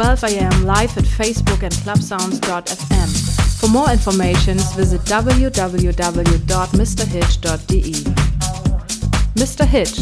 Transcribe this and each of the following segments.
12 am live at Facebook and clubsounds.fm. For more information, visit www.mrhitch.de. Mr. Hitch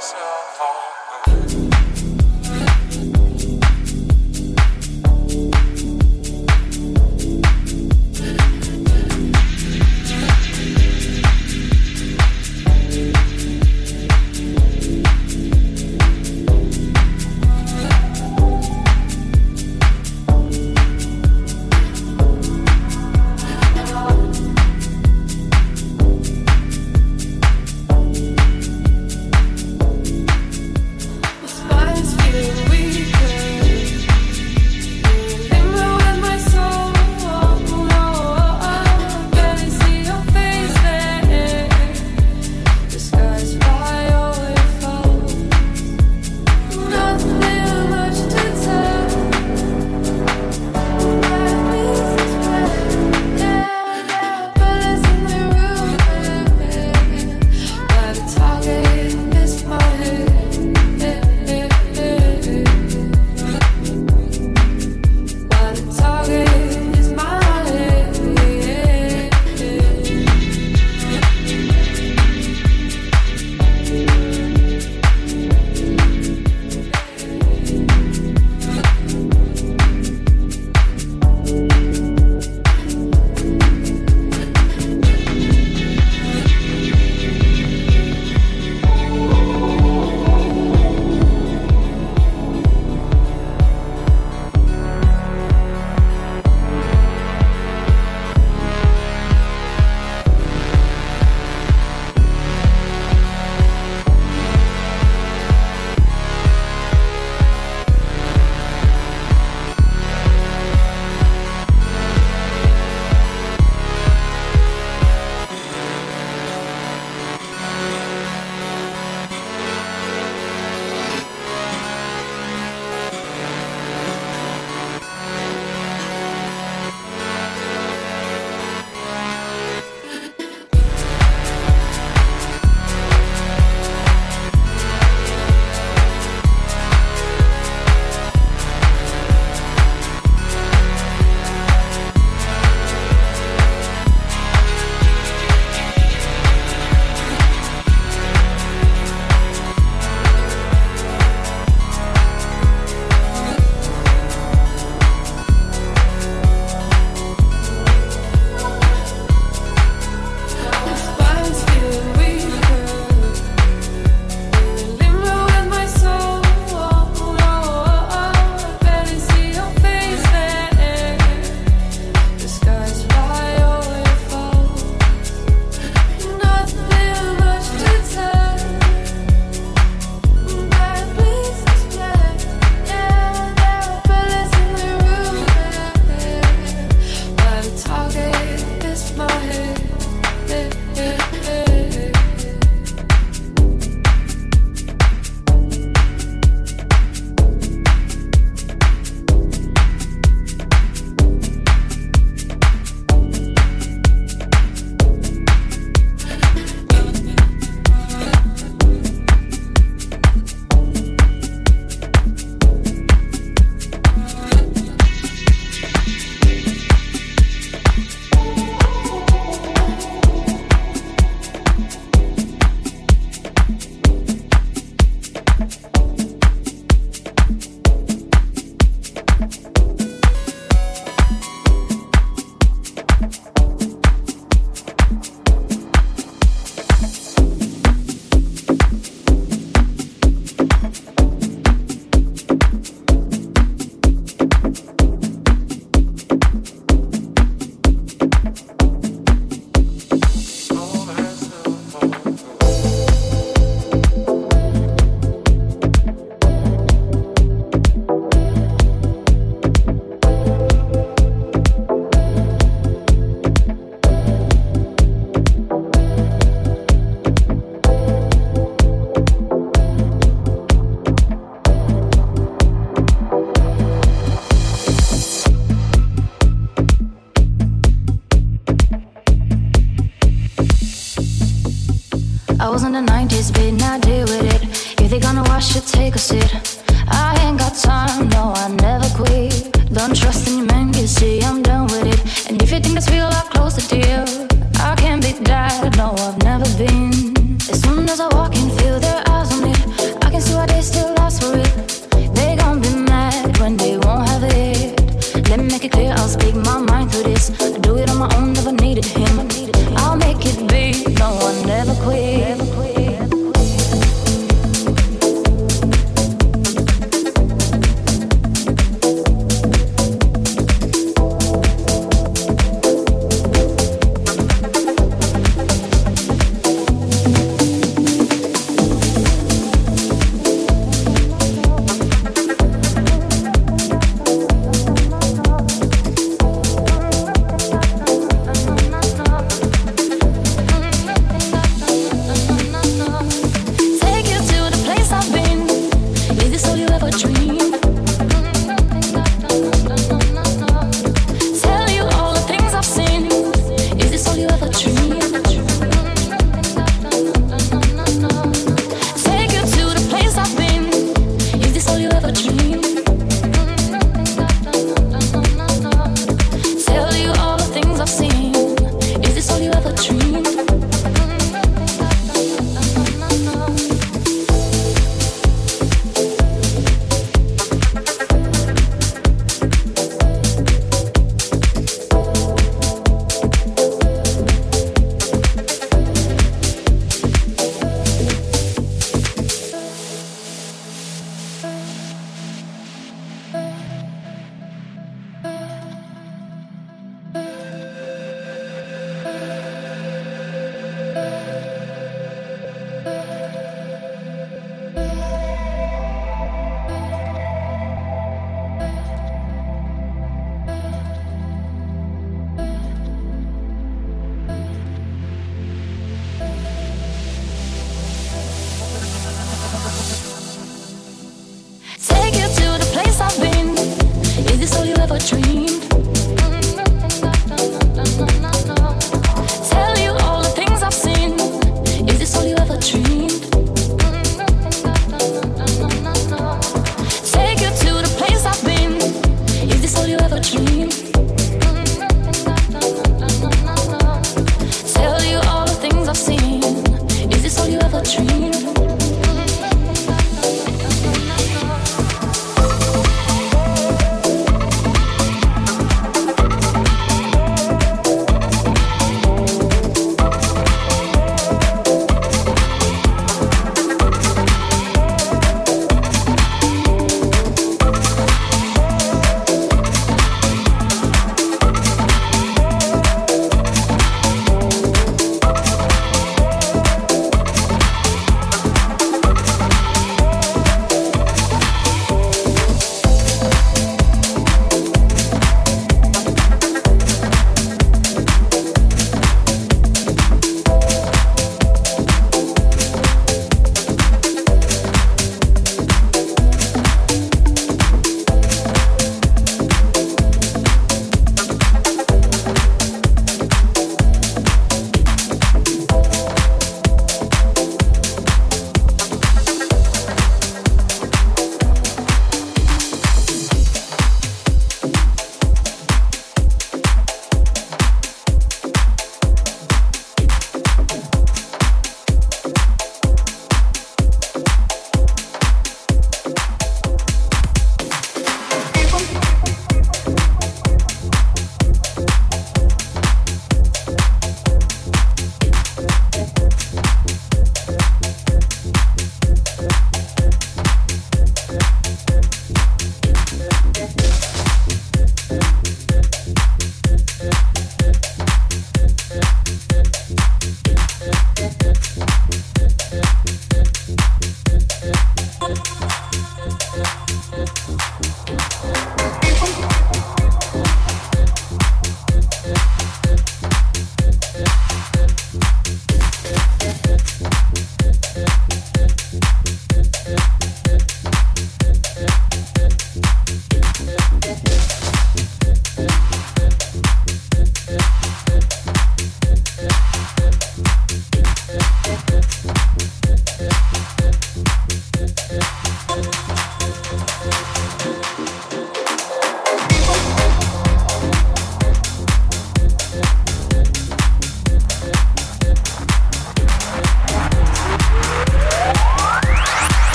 us. Uh, always been, I do it.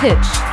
Hitch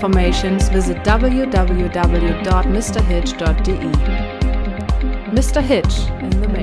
clubsounds.fm. For more information, visit www.mrhitch.de. Mr. Hitch in the.